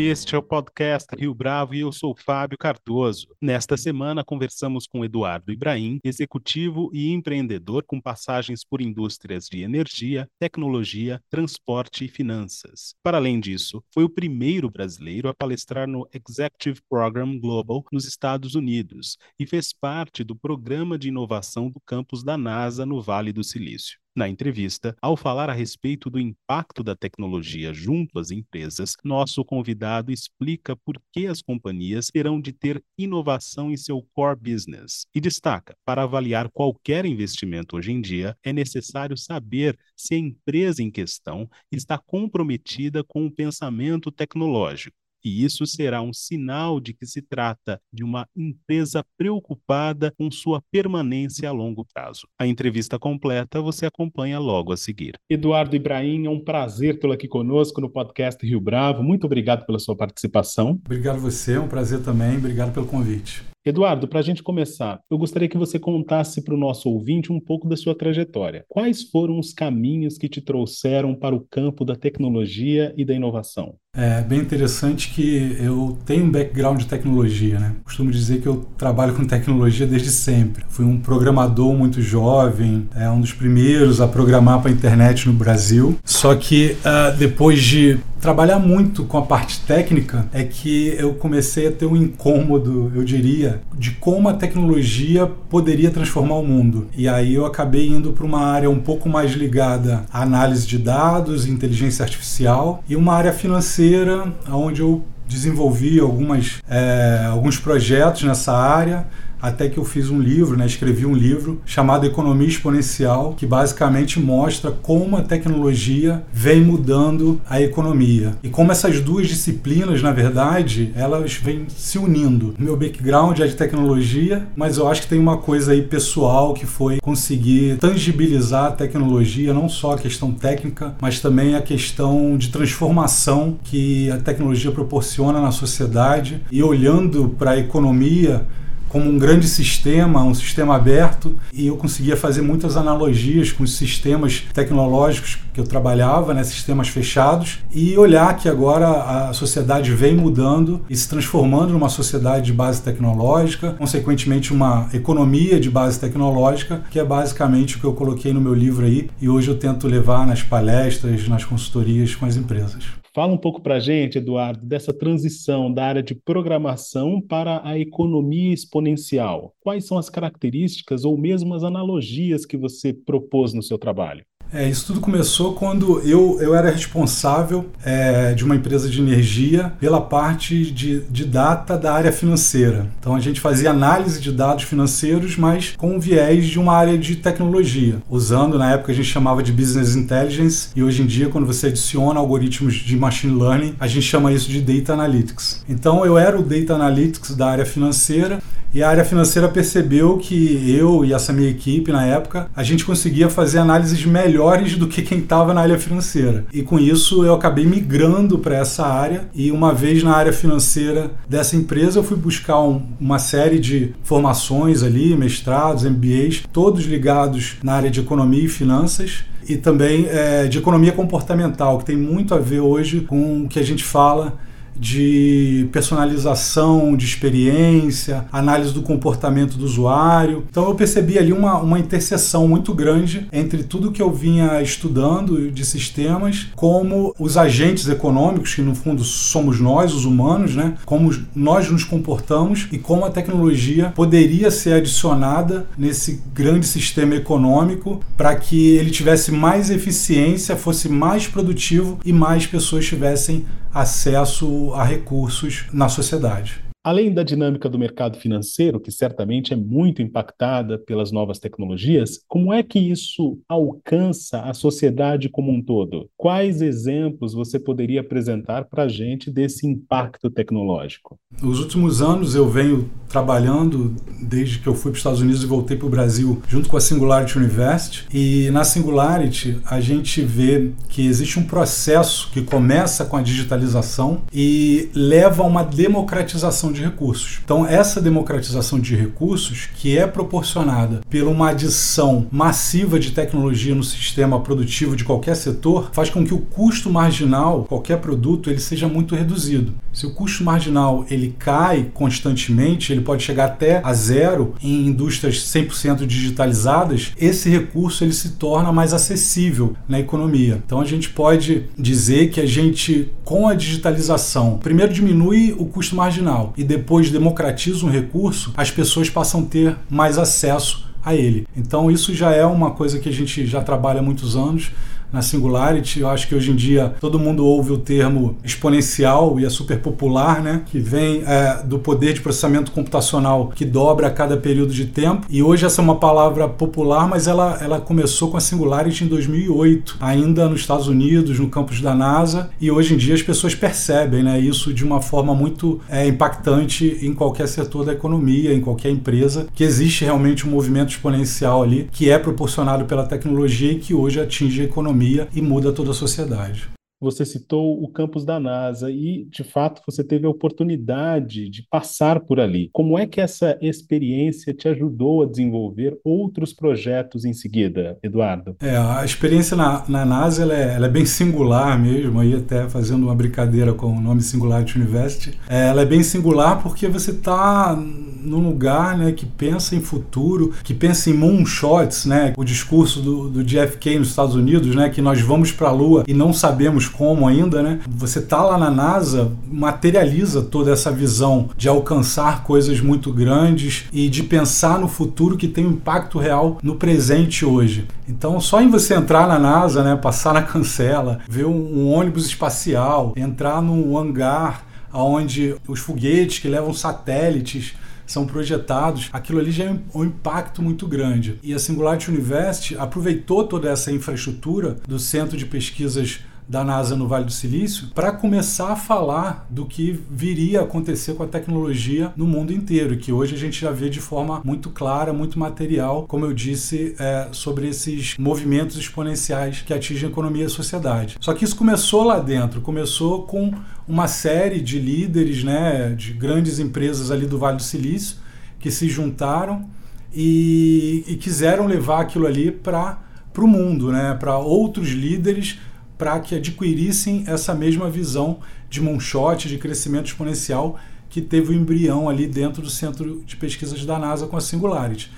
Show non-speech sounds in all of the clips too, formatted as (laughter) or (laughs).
Este é o podcast Rio Bravo e eu sou Fábio Cardoso. Nesta semana conversamos com Eduardo Ibrahim, executivo e empreendedor com passagens por indústrias de energia, tecnologia, transporte e finanças. Para além disso, foi o primeiro brasileiro a palestrar no Executive Program Global nos Estados Unidos e fez parte do programa de inovação do campus da NASA no Vale do Silício. Na entrevista, ao falar a respeito do impacto da tecnologia junto às empresas, nosso convidado explica por que as companhias terão de ter inovação em seu core business e destaca: para avaliar qualquer investimento hoje em dia, é necessário saber se a empresa em questão está comprometida com o pensamento tecnológico e isso será um sinal de que se trata de uma empresa preocupada com sua permanência a longo prazo. A entrevista completa você acompanha logo a seguir. Eduardo Ibrahim, é um prazer tê-lo aqui conosco no podcast Rio Bravo. Muito obrigado pela sua participação. Obrigado a você, é um prazer também. Obrigado pelo convite. Eduardo, para a gente começar, eu gostaria que você contasse para o nosso ouvinte um pouco da sua trajetória. Quais foram os caminhos que te trouxeram para o campo da tecnologia e da inovação? É bem interessante que eu tenho um background de tecnologia, né? Costumo dizer que eu trabalho com tecnologia desde sempre. Fui um programador muito jovem, é um dos primeiros a programar para a internet no Brasil. Só que uh, depois de trabalhar muito com a parte técnica, é que eu comecei a ter um incômodo, eu diria, de como a tecnologia poderia transformar o mundo. E aí eu acabei indo para uma área um pouco mais ligada à análise de dados, inteligência artificial e uma área financeira onde eu desenvolvi algumas, é, alguns projetos nessa área até que eu fiz um livro, né, escrevi um livro chamado Economia Exponencial, que basicamente mostra como a tecnologia vem mudando a economia e como essas duas disciplinas, na verdade, elas vêm se unindo. Meu background é de tecnologia, mas eu acho que tem uma coisa aí pessoal que foi conseguir tangibilizar a tecnologia, não só a questão técnica, mas também a questão de transformação que a tecnologia proporciona na sociedade e olhando para a economia como um grande sistema, um sistema aberto, e eu conseguia fazer muitas analogias com os sistemas tecnológicos que eu trabalhava, né, sistemas fechados, e olhar que agora a sociedade vem mudando e se transformando numa sociedade de base tecnológica, consequentemente uma economia de base tecnológica, que é basicamente o que eu coloquei no meu livro aí, e hoje eu tento levar nas palestras, nas consultorias com as empresas. Fala um pouco para a gente, Eduardo, dessa transição da área de programação para a economia exponencial. Quais são as características ou mesmo as analogias que você propôs no seu trabalho? É, isso tudo começou quando eu, eu era responsável é, de uma empresa de energia pela parte de, de data da área financeira. Então a gente fazia análise de dados financeiros, mas com viés de uma área de tecnologia, usando na época a gente chamava de business intelligence e hoje em dia quando você adiciona algoritmos de machine learning, a gente chama isso de data analytics. Então eu era o data analytics da área financeira e a área financeira percebeu que eu e essa minha equipe na época, a gente conseguia fazer análises melhores do que quem estava na área financeira. E com isso eu acabei migrando para essa área e uma vez na área financeira dessa empresa eu fui buscar um, uma série de formações ali, mestrados, MBAs, todos ligados na área de economia e finanças e também é, de economia comportamental, que tem muito a ver hoje com o que a gente fala de personalização de experiência, análise do comportamento do usuário. Então eu percebi ali uma, uma interseção muito grande entre tudo que eu vinha estudando de sistemas, como os agentes econômicos, que no fundo somos nós, os humanos, né? como nós nos comportamos e como a tecnologia poderia ser adicionada nesse grande sistema econômico para que ele tivesse mais eficiência, fosse mais produtivo e mais pessoas tivessem acesso a recursos na sociedade. Além da dinâmica do mercado financeiro, que certamente é muito impactada pelas novas tecnologias, como é que isso alcança a sociedade como um todo? Quais exemplos você poderia apresentar para a gente desse impacto tecnológico? Nos últimos anos eu venho trabalhando, desde que eu fui para os Estados Unidos e voltei para o Brasil, junto com a Singularity University. E na Singularity a gente vê que existe um processo que começa com a digitalização e leva a uma democratização de recursos. Então, essa democratização de recursos, que é proporcionada por uma adição massiva de tecnologia no sistema produtivo de qualquer setor, faz com que o custo marginal, qualquer produto, ele seja muito reduzido. Se o custo marginal ele cai constantemente, ele pode chegar até a zero em indústrias 100% digitalizadas, esse recurso ele se torna mais acessível na economia. Então a gente pode dizer que a gente com a digitalização, primeiro diminui o custo marginal e depois democratiza um recurso, as pessoas passam a ter mais acesso a ele. Então isso já é uma coisa que a gente já trabalha há muitos anos na Singularity. Eu acho que hoje em dia todo mundo ouve o termo exponencial e é super popular, né? Que vem é, do poder de processamento computacional que dobra a cada período de tempo. E hoje essa é uma palavra popular, mas ela, ela começou com a Singularity em 2008, ainda nos Estados Unidos, no campus da NASA. E hoje em dia as pessoas percebem né, isso de uma forma muito é, impactante em qualquer setor da economia, em qualquer empresa, que existe realmente um movimento exponencial ali que é proporcionado pela tecnologia e que hoje atinge a economia economia e muda toda a sociedade. Você citou o campus da NASA e, de fato, você teve a oportunidade de passar por ali. Como é que essa experiência te ajudou a desenvolver outros projetos em seguida, Eduardo? É, a experiência na, na NASA ela é, ela é, bem singular mesmo, aí até fazendo uma brincadeira com o nome Singularity University. É, ela é bem singular porque você está num lugar né, que pensa em futuro, que pensa em moonshots, né? O discurso do, do JFK nos Estados Unidos, né? Que nós vamos para a Lua e não sabemos como ainda, né? Você tá lá na NASA, materializa toda essa visão de alcançar coisas muito grandes e de pensar no futuro que tem um impacto real no presente hoje. Então, só em você entrar na NASA, né, passar na cancela, ver um, um ônibus espacial, entrar num hangar onde os foguetes que levam satélites são projetados, aquilo ali já é um impacto muito grande. E a Singularity University aproveitou toda essa infraestrutura do Centro de Pesquisas da NASA no Vale do Silício para começar a falar do que viria a acontecer com a tecnologia no mundo inteiro, que hoje a gente já vê de forma muito clara, muito material, como eu disse, é, sobre esses movimentos exponenciais que atingem a economia e a sociedade. Só que isso começou lá dentro, começou com uma série de líderes, né, de grandes empresas ali do Vale do Silício que se juntaram e, e quiseram levar aquilo ali para para o mundo, né, para outros líderes para que adquirissem essa mesma visão de moonshot, de crescimento exponencial que teve o embrião ali dentro do centro de pesquisas da NASA com a Singularity.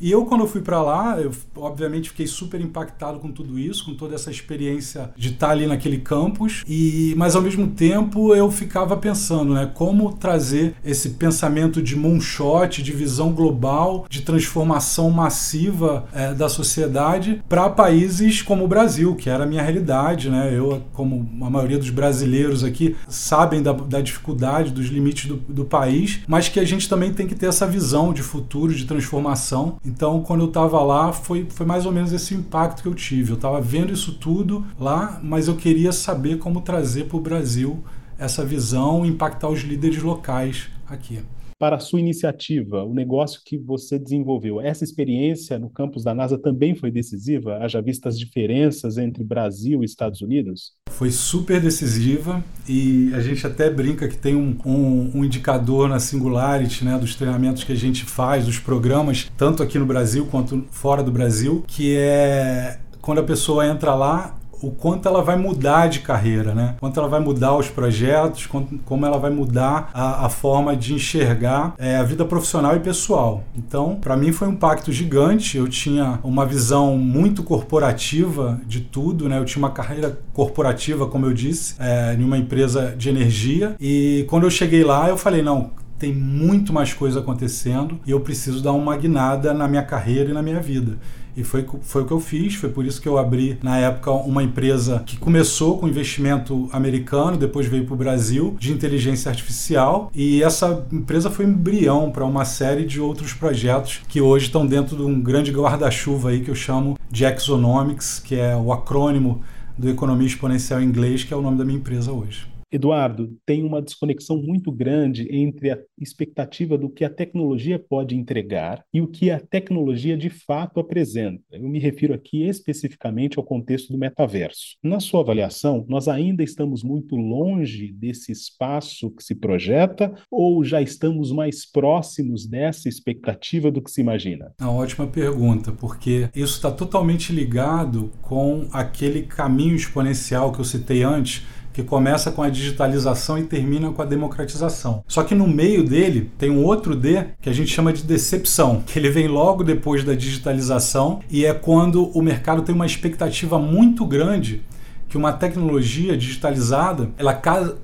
E eu, quando eu fui para lá, eu obviamente fiquei super impactado com tudo isso, com toda essa experiência de estar ali naquele campus. E, mas ao mesmo tempo eu ficava pensando, né, como trazer esse pensamento de moonshot, de visão global, de transformação massiva é, da sociedade para países como o Brasil, que era a minha realidade, né? Eu, como a maioria dos brasileiros aqui, sabem da, da dificuldade, dos limites do, do país, mas que a gente também tem que ter essa visão de futuro, de transformação. Então, quando eu estava lá, foi, foi mais ou menos esse impacto que eu tive. Eu estava vendo isso tudo lá, mas eu queria saber como trazer para o Brasil essa visão impactar os líderes locais aqui para a sua iniciativa, o negócio que você desenvolveu. Essa experiência no campus da NASA também foi decisiva? Haja vista as diferenças entre Brasil e Estados Unidos? Foi super decisiva e a gente até brinca que tem um, um, um indicador na Singularity, né, dos treinamentos que a gente faz, dos programas, tanto aqui no Brasil quanto fora do Brasil, que é quando a pessoa entra lá, o quanto ela vai mudar de carreira, né? Quanto ela vai mudar os projetos, como ela vai mudar a, a forma de enxergar é, a vida profissional e pessoal. Então, para mim foi um impacto gigante. Eu tinha uma visão muito corporativa de tudo, né? Eu tinha uma carreira corporativa, como eu disse, é, em uma empresa de energia. E quando eu cheguei lá, eu falei, não, tem muito mais coisa acontecendo e eu preciso dar uma guinada na minha carreira e na minha vida. E foi, foi o que eu fiz, foi por isso que eu abri, na época, uma empresa que começou com investimento americano, depois veio para o Brasil, de inteligência artificial. E essa empresa foi embrião para uma série de outros projetos que hoje estão dentro de um grande guarda-chuva aí que eu chamo de Exonomics, que é o acrônimo do Economia Exponencial em inglês, que é o nome da minha empresa hoje. Eduardo, tem uma desconexão muito grande entre a expectativa do que a tecnologia pode entregar e o que a tecnologia de fato apresenta. Eu me refiro aqui especificamente ao contexto do metaverso. Na sua avaliação, nós ainda estamos muito longe desse espaço que se projeta ou já estamos mais próximos dessa expectativa do que se imagina? Uma ótima pergunta, porque isso está totalmente ligado com aquele caminho exponencial que eu citei antes que começa com a digitalização e termina com a democratização. Só que no meio dele tem um outro D que a gente chama de decepção, que ele vem logo depois da digitalização e é quando o mercado tem uma expectativa muito grande que uma tecnologia digitalizada ela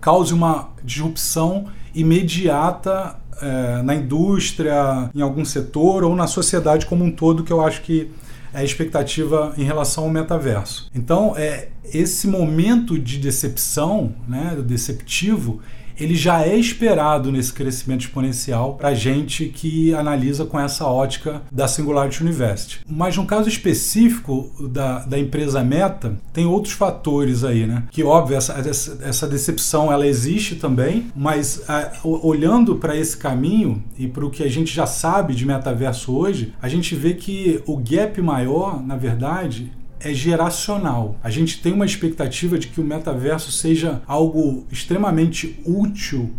cause uma disrupção imediata é, na indústria, em algum setor ou na sociedade como um todo, que eu acho que é a expectativa em relação ao metaverso. Então, é, esse momento de decepção, né, deceptivo, ele já é esperado nesse crescimento exponencial para gente que analisa com essa ótica da Singularity University. Mas no caso específico da, da empresa Meta, tem outros fatores aí, né? Que óbvio, essa, essa decepção ela existe também, mas a, olhando para esse caminho e para o que a gente já sabe de metaverso hoje, a gente vê que o gap maior, na verdade, é geracional. A gente tem uma expectativa de que o metaverso seja algo extremamente útil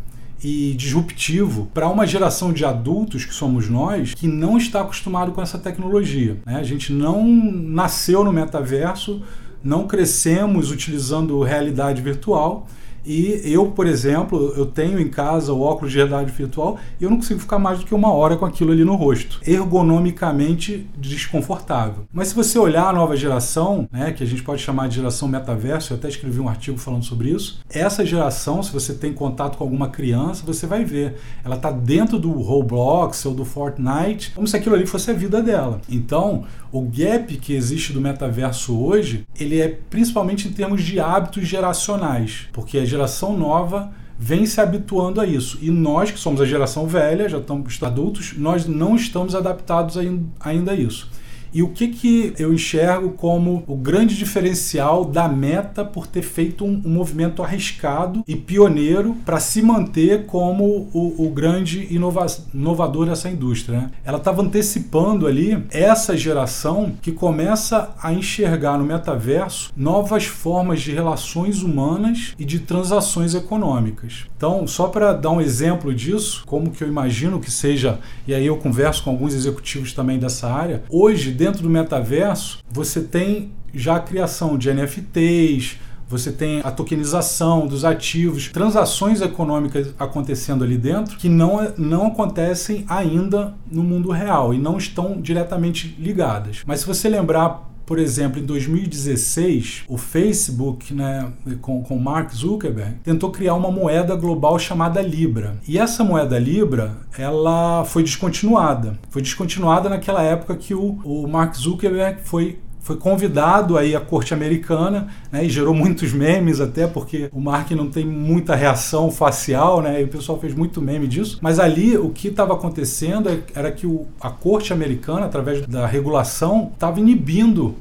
e disruptivo para uma geração de adultos que somos nós que não está acostumado com essa tecnologia. Né? A gente não nasceu no metaverso, não crescemos utilizando realidade virtual e eu, por exemplo, eu tenho em casa o óculos de realidade virtual e eu não consigo ficar mais do que uma hora com aquilo ali no rosto. Ergonomicamente desconfortável. Mas se você olhar a nova geração, né, que a gente pode chamar de geração metaverso, eu até escrevi um artigo falando sobre isso. Essa geração, se você tem contato com alguma criança, você vai ver. Ela está dentro do Roblox ou do Fortnite, como se aquilo ali fosse a vida dela. Então, o gap que existe do metaverso hoje, ele é principalmente em termos de hábitos geracionais, porque a geração nova vem se habituando a isso. E nós, que somos a geração velha, já estamos adultos, nós não estamos adaptados ainda a isso. E o que, que eu enxergo como o grande diferencial da Meta por ter feito um, um movimento arriscado e pioneiro para se manter como o, o grande inova inovador dessa indústria? Né? Ela estava antecipando ali essa geração que começa a enxergar no metaverso novas formas de relações humanas e de transações econômicas. Então, só para dar um exemplo disso, como que eu imagino que seja, e aí eu converso com alguns executivos também dessa área, hoje, dentro do metaverso, você tem já a criação de NFTs, você tem a tokenização dos ativos, transações econômicas acontecendo ali dentro que não, não acontecem ainda no mundo real e não estão diretamente ligadas. Mas se você lembrar por exemplo, em 2016, o Facebook, né, com, com Mark Zuckerberg, tentou criar uma moeda global chamada Libra. E essa moeda Libra, ela foi descontinuada. Foi descontinuada naquela época que o, o Mark Zuckerberg foi foi convidado aí à corte americana, né, e gerou muitos memes até porque o Mark não tem muita reação facial, né, e o pessoal fez muito meme disso. Mas ali o que estava acontecendo era que o, a corte americana, através da regulação, estava inibindo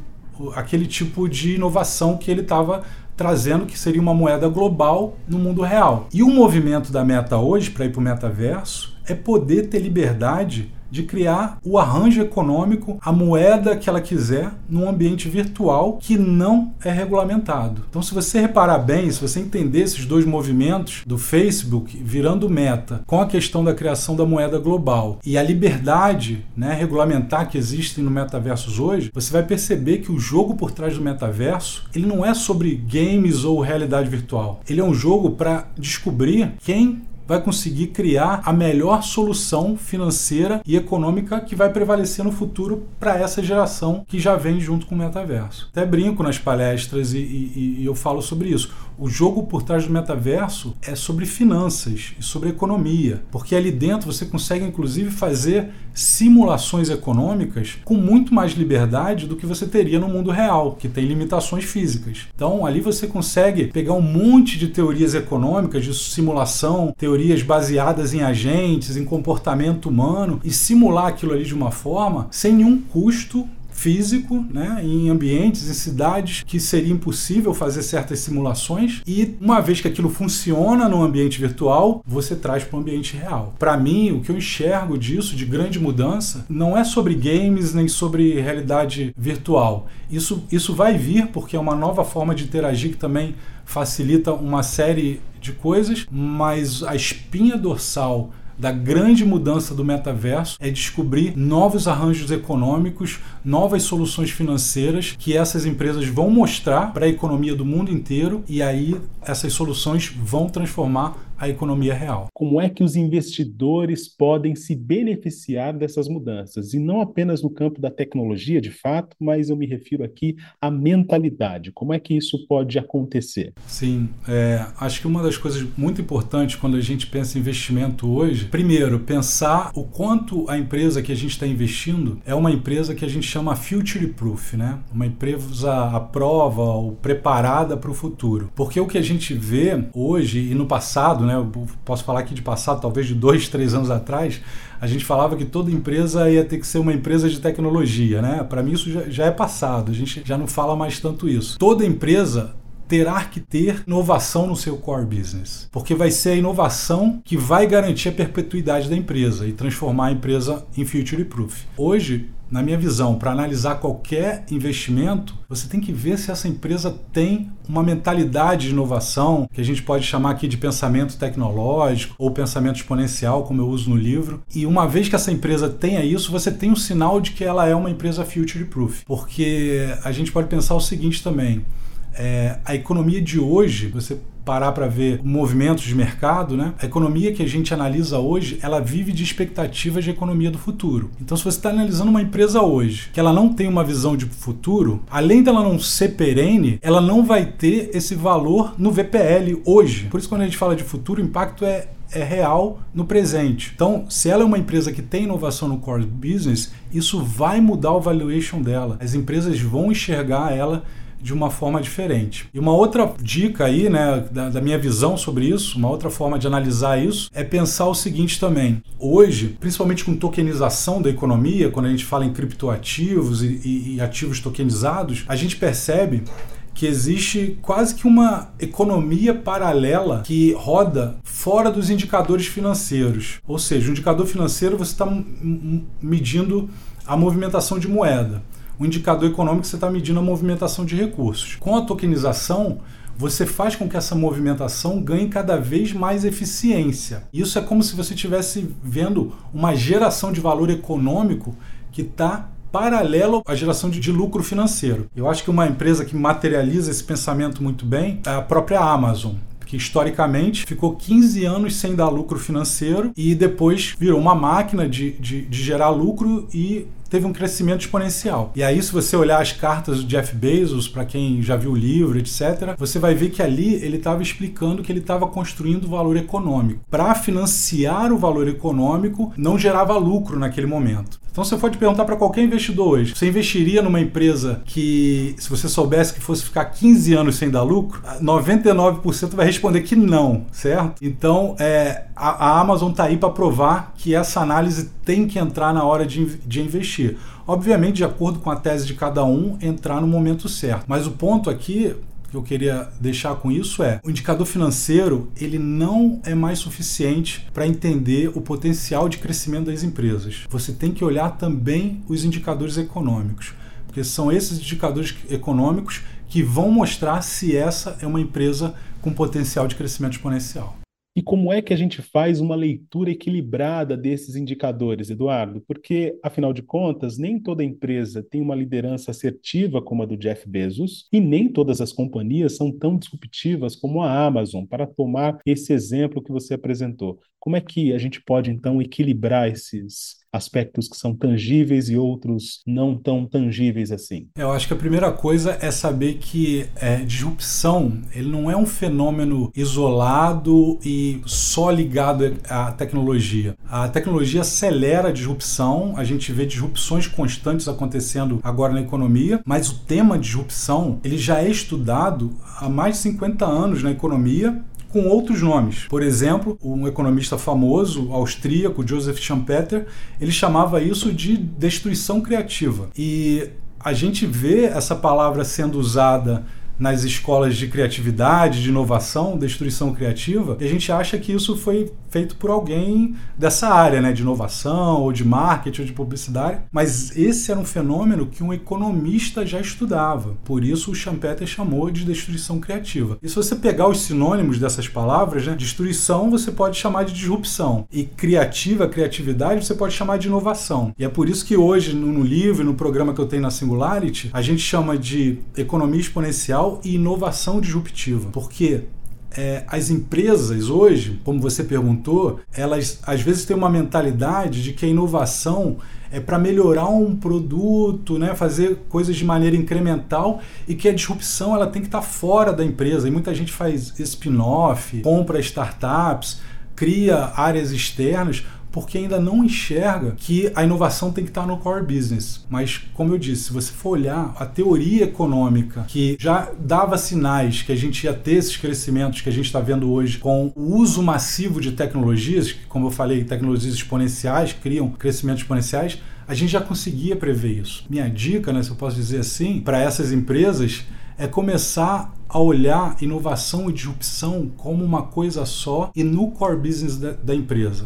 aquele tipo de inovação que ele estava trazendo que seria uma moeda global no mundo real. E o movimento da Meta hoje para ir para o metaverso é poder ter liberdade de criar o arranjo econômico, a moeda que ela quiser, num ambiente virtual que não é regulamentado. Então, se você reparar bem, se você entender esses dois movimentos do Facebook virando meta com a questão da criação da moeda global e a liberdade né, regulamentar que existe no metaversos hoje, você vai perceber que o jogo por trás do metaverso ele não é sobre games ou realidade virtual. Ele é um jogo para descobrir quem vai conseguir criar a melhor solução financeira e econômica que vai prevalecer no futuro para essa geração que já vem junto com o metaverso. Até brinco nas palestras e, e, e eu falo sobre isso. O jogo por trás do metaverso é sobre finanças e sobre economia, porque ali dentro você consegue inclusive fazer simulações econômicas com muito mais liberdade do que você teria no mundo real, que tem limitações físicas. Então ali você consegue pegar um monte de teorias econômicas de simulação, teorias baseadas em agentes, em comportamento humano e simular aquilo ali de uma forma sem nenhum custo físico, né, em ambientes, em cidades que seria impossível fazer certas simulações e uma vez que aquilo funciona no ambiente virtual, você traz para o ambiente real. Para mim, o que eu enxergo disso de grande mudança não é sobre games nem sobre realidade virtual. Isso, isso vai vir porque é uma nova forma de interagir que também facilita uma série de coisas, mas a espinha dorsal da grande mudança do metaverso é descobrir novos arranjos econômicos, novas soluções financeiras que essas empresas vão mostrar para a economia do mundo inteiro e aí essas soluções vão transformar a economia real. Como é que os investidores podem se beneficiar dessas mudanças? E não apenas no campo da tecnologia, de fato, mas eu me refiro aqui à mentalidade. Como é que isso pode acontecer? Sim, é, acho que uma das coisas muito importantes quando a gente pensa em investimento hoje, primeiro, pensar o quanto a empresa que a gente está investindo é uma empresa que a gente chama future proof, né? Uma empresa à prova ou preparada para o futuro. Porque o que a gente vê hoje e no passado, né? Eu posso falar aqui de passado, talvez de dois, três anos atrás, a gente falava que toda empresa ia ter que ser uma empresa de tecnologia, né? Para mim isso já, já é passado, a gente já não fala mais tanto isso. Toda empresa terá que ter inovação no seu core business, porque vai ser a inovação que vai garantir a perpetuidade da empresa e transformar a empresa em future proof. Hoje, na minha visão, para analisar qualquer investimento, você tem que ver se essa empresa tem uma mentalidade de inovação, que a gente pode chamar aqui de pensamento tecnológico ou pensamento exponencial, como eu uso no livro. E uma vez que essa empresa tenha isso, você tem um sinal de que ela é uma empresa future proof. Porque a gente pode pensar o seguinte também: é, a economia de hoje, você parar para ver movimentos de mercado, né? A economia que a gente analisa hoje, ela vive de expectativas de economia do futuro. Então, se você está analisando uma empresa hoje, que ela não tem uma visão de futuro, além dela não ser perene, ela não vai ter esse valor no VPL hoje. Por isso, quando a gente fala de futuro, o impacto é é real no presente. Então, se ela é uma empresa que tem inovação no core business, isso vai mudar o valuation dela. As empresas vão enxergar ela de uma forma diferente. E uma outra dica aí, né, da, da, minha visão sobre isso, uma outra forma de analisar isso, é pensar o seguinte também. Hoje, principalmente com tokenização da economia, quando a gente fala em criptoativos e, e, e ativos tokenizados, a gente percebe que existe quase que uma economia paralela que roda fora dos indicadores financeiros. Ou seja, o indicador financeiro você está medindo a movimentação de moeda o indicador econômico você está medindo a movimentação de recursos. Com a tokenização, você faz com que essa movimentação ganhe cada vez mais eficiência. Isso é como se você estivesse vendo uma geração de valor econômico que está paralelo à geração de, de, lucro financeiro. Eu acho que uma empresa que materializa esse pensamento muito bem é a própria Amazon. Que historicamente ficou 15 anos sem dar lucro financeiro e depois virou uma máquina de, de, de gerar lucro e teve um crescimento exponencial. E aí, se você olhar as cartas do Jeff Bezos, para quem já viu o livro, etc., você vai ver que ali ele estava explicando que ele estava construindo valor econômico. Para financiar o valor econômico, não gerava lucro naquele momento. Então você pode perguntar para qualquer investidor hoje: você investiria numa empresa que, se você soubesse que fosse ficar 15 anos sem dar lucro, 99% vai responder que não, certo? Então é, a, a Amazon está aí para provar que essa análise tem que entrar na hora de, de investir. Obviamente, de acordo com a tese de cada um, entrar no momento certo. Mas o ponto aqui que eu queria deixar com isso é: o indicador financeiro ele não é mais suficiente para entender o potencial de crescimento das empresas. Você tem que olhar também os indicadores econômicos, porque são esses indicadores econômicos que vão mostrar se essa é uma empresa com potencial de crescimento exponencial. E como é que a gente faz uma leitura equilibrada desses indicadores, Eduardo? Porque, afinal de contas, nem toda empresa tem uma liderança assertiva como a do Jeff Bezos, e nem todas as companhias são tão disruptivas como a Amazon, para tomar esse exemplo que você apresentou. Como é que a gente pode, então, equilibrar esses aspectos que são tangíveis e outros não tão tangíveis assim? Eu acho que a primeira coisa é saber que é, disrupção ele não é um fenômeno isolado e só ligado à tecnologia. A tecnologia acelera a disrupção, a gente vê disrupções constantes acontecendo agora na economia, mas o tema disrupção ele já é estudado há mais de 50 anos na economia com outros nomes. Por exemplo, um economista famoso austríaco, Joseph Schumpeter, ele chamava isso de destruição criativa. E a gente vê essa palavra sendo usada nas escolas de criatividade, de inovação, destruição criativa, e a gente acha que isso foi feito por alguém dessa área, né, de inovação, ou de marketing, ou de publicidade, mas esse era um fenômeno que um economista já estudava. Por isso o Schumpeter chamou de destruição criativa. E se você pegar os sinônimos dessas palavras, né, destruição você pode chamar de disrupção, e criativa, criatividade, você pode chamar de inovação. E é por isso que hoje, no livro, no programa que eu tenho na Singularity, a gente chama de economia exponencial e inovação disruptiva. Porque é, as empresas hoje, como você perguntou, elas às vezes têm uma mentalidade de que a inovação é para melhorar um produto, né, fazer coisas de maneira incremental e que a disrupção ela tem que estar tá fora da empresa. E muita gente faz spin-off, compra startups, cria áreas externas porque ainda não enxerga que a inovação tem que estar no core business. Mas, como eu disse, se você for olhar a teoria econômica que já dava sinais que a gente ia ter esses crescimentos que a gente está vendo hoje com o uso massivo de tecnologias, que, como eu falei, tecnologias exponenciais criam crescimentos exponenciais, a gente já conseguia prever isso. Minha dica, né, se eu posso dizer assim, para essas empresas é começar a olhar inovação e disrupção como uma coisa só e no core business da, da empresa.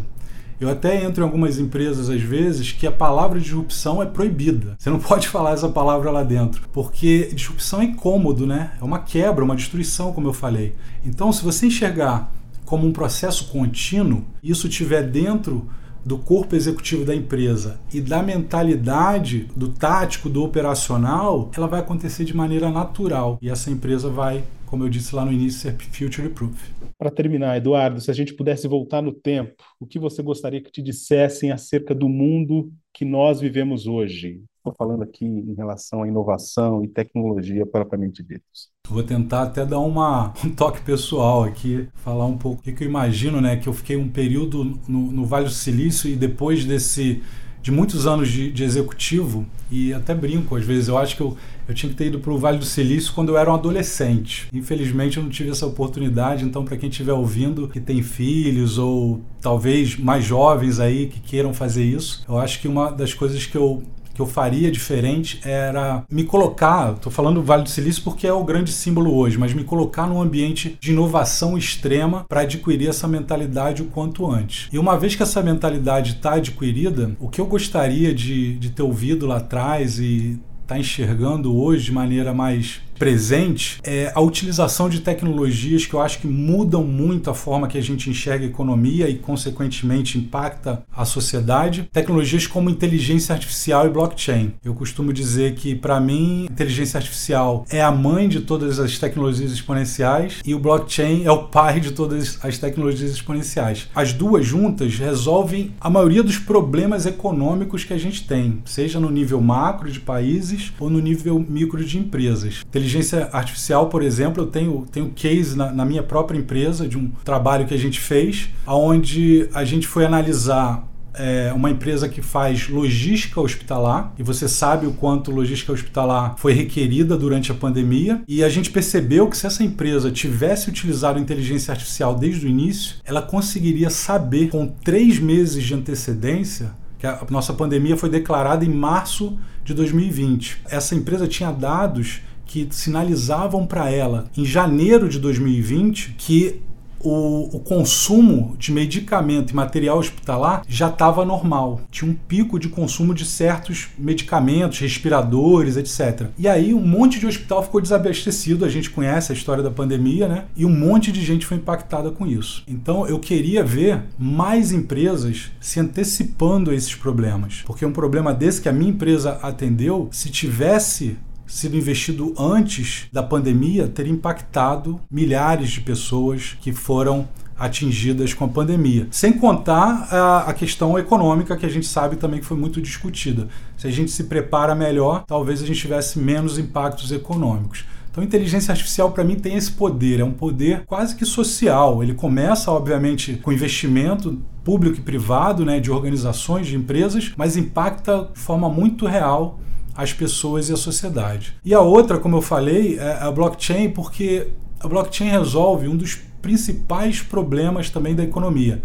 Eu até entro em algumas empresas às vezes que a palavra disrupção é proibida. Você não (laughs) pode falar essa palavra lá dentro, porque disrupção é incômodo, né? É uma quebra, uma destruição, como eu falei. Então, se você enxergar como um processo contínuo, isso estiver dentro do corpo executivo da empresa e da mentalidade do tático, do operacional, ela vai acontecer de maneira natural e essa empresa vai, como eu disse lá no início, ser future proof. Para terminar, Eduardo, se a gente pudesse voltar no tempo, o que você gostaria que te dissessem acerca do mundo que nós vivemos hoje? Estou falando aqui em relação à inovação e tecnologia propriamente ditos. Vou tentar até dar uma, (laughs) um toque pessoal aqui, falar um pouco o que eu imagino, né? Que eu fiquei um período no, no Vale do Silício e depois desse de muitos anos de, de, executivo e até brinco às vezes. Eu acho que eu, eu tinha que ter ido para o Vale do Silício quando eu era um adolescente. Infelizmente eu não tive essa oportunidade. Então, para quem estiver ouvindo que tem filhos ou talvez mais jovens aí que queiram fazer isso, eu acho que uma das coisas que eu que eu faria diferente era me colocar, estou falando do Vale do Silício porque é o grande símbolo hoje, mas me colocar num ambiente de inovação extrema para adquirir essa mentalidade o quanto antes. E uma vez que essa mentalidade está adquirida, o que eu gostaria de, de ter ouvido lá atrás e está enxergando hoje de maneira mais presente é a utilização de tecnologias que eu acho que mudam muito a forma que a gente enxerga a economia e, consequentemente, impacta a sociedade. Tecnologias como inteligência artificial e blockchain. Eu costumo dizer que, para mim, inteligência artificial é a mãe de todas as tecnologias exponenciais e o blockchain é o pai de todas as tecnologias exponenciais. As duas juntas resolvem a maioria dos problemas econômicos que a gente tem, seja no nível macro de países ou no nível micro de empresas inteligência artificial, por exemplo, eu tenho, tenho case na, na minha própria empresa de um trabalho que a gente fez, onde a gente foi analisar é uma empresa que faz logística hospitalar e você sabe o quanto logística hospitalar foi requerida durante a pandemia e a gente percebeu que se essa empresa tivesse utilizado inteligência artificial desde o início, ela conseguiria saber com três meses de antecedência que a nossa pandemia foi declarada em março de 2020. Essa empresa tinha dados que sinalizavam para ela em janeiro de 2020 que o, o, consumo de medicamento e material hospitalar já estava normal. Tinha um pico de consumo de certos medicamentos, respiradores, etc. E aí um monte de hospital ficou desabastecido. A gente conhece a história da pandemia, né? E um monte de gente foi impactada com isso. Então eu queria ver mais empresas se antecipando a esses problemas. Porque um problema desse que a minha empresa atendeu, se tivesse sido investido antes da pandemia, teria impactado milhares de pessoas que foram atingidas com a pandemia. Sem contar a, a, questão econômica, que a gente sabe também que foi muito discutida. Se a gente se prepara melhor, talvez a gente tivesse menos impactos econômicos. Então, inteligência artificial, para mim, tem esse poder, é um poder quase que social. Ele começa, obviamente, com investimento público e privado, né, de organizações, de empresas, mas impacta de forma muito real as pessoas e a sociedade. E a outra, como eu falei, é a blockchain, porque a blockchain resolve um dos principais problemas também da economia,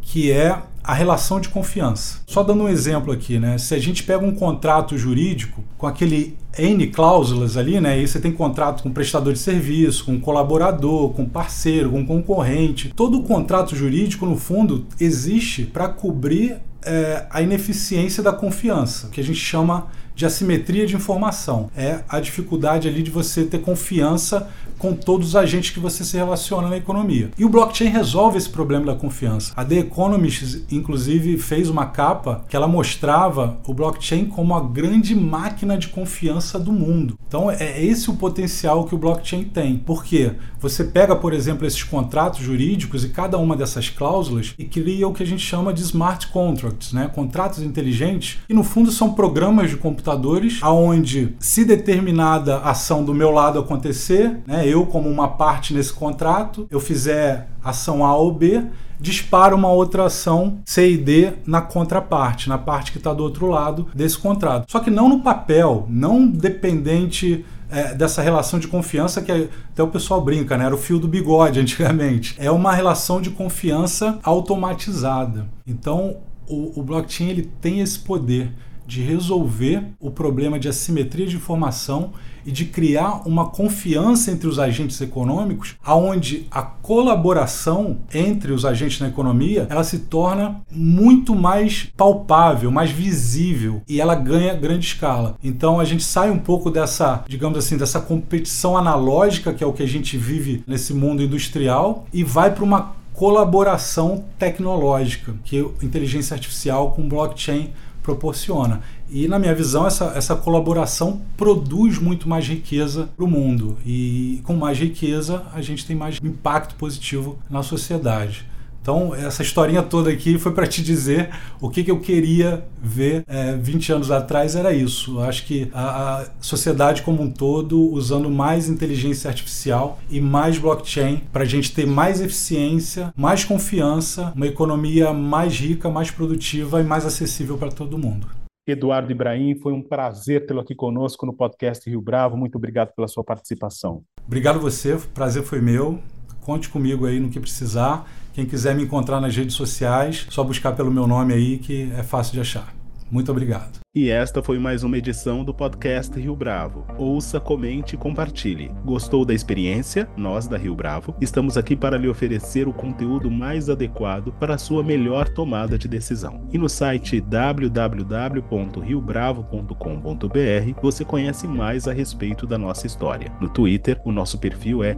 que é a relação de confiança. Só dando um exemplo aqui, né? Se a gente pega um contrato jurídico com aquele N cláusulas ali, né? E você tem contrato com prestador de serviço, com colaborador, com parceiro, com concorrente. Todo contrato jurídico, no fundo, existe para cobrir é, a ineficiência da confiança, que a gente chama de assimetria de informação. É a dificuldade ali de você ter confiança com todos os agentes que você se relaciona na economia. E o blockchain resolve esse problema da confiança. A The Economist, inclusive, fez uma capa que ela mostrava o blockchain como a grande máquina de confiança do mundo. Então é esse o potencial que o blockchain tem. Por quê? Você pega, por exemplo, esses contratos jurídicos e cada uma dessas cláusulas e cria o que a gente chama de smart contracts, né? contratos inteligentes, que no fundo são programas de computadores aonde se determinada ação do meu lado acontecer, né? Eu como uma parte nesse contrato, eu fizer ação A ou B, dispara uma outra ação C e D na contraparte, na parte que está do outro lado desse contrato. Só que não no papel, não dependente é, dessa relação de confiança que até o pessoal brinca, né? Era o fio do bigode (laughs) antigamente. É uma relação de confiança automatizada. Então, o, o blockchain ele tem esse poder de resolver o problema de assimetria de informação e de criar uma confiança entre os agentes econômicos, aonde a colaboração entre os agentes na economia ela se torna muito mais palpável, mais visível e ela ganha grande escala. Então a gente sai um pouco dessa, digamos assim, dessa competição analógica que é o que a gente vive nesse mundo industrial e vai para uma colaboração tecnológica que a inteligência artificial com blockchain proporciona. E, na minha visão, essa, essa colaboração produz muito mais riqueza para o mundo. E com mais riqueza, a gente tem mais impacto positivo na sociedade. Então, essa historinha toda aqui foi para te dizer o que, que eu queria ver é, 20 anos atrás era isso. Eu acho que a, a, sociedade como um todo usando mais inteligência artificial e mais blockchain para a gente ter mais eficiência, mais confiança, uma economia mais rica, mais produtiva e mais acessível para todo mundo. Eduardo Ibrahim, foi um prazer tê-lo aqui conosco no podcast Rio Bravo. Muito obrigado pela sua participação. Obrigado você, o prazer foi meu. Conte comigo aí no que precisar. Quem quiser me encontrar nas redes sociais, só buscar pelo meu nome aí que é fácil de achar. Muito obrigado. E esta foi mais uma edição do podcast Rio Bravo. Ouça, comente e compartilhe. Gostou da experiência? Nós da Rio Bravo estamos aqui para lhe oferecer o conteúdo mais adequado para a sua melhor tomada de decisão. E no site www.riobravo.com.br você conhece mais a respeito da nossa história. No Twitter, o nosso perfil é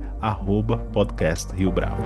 @podcastriobravo.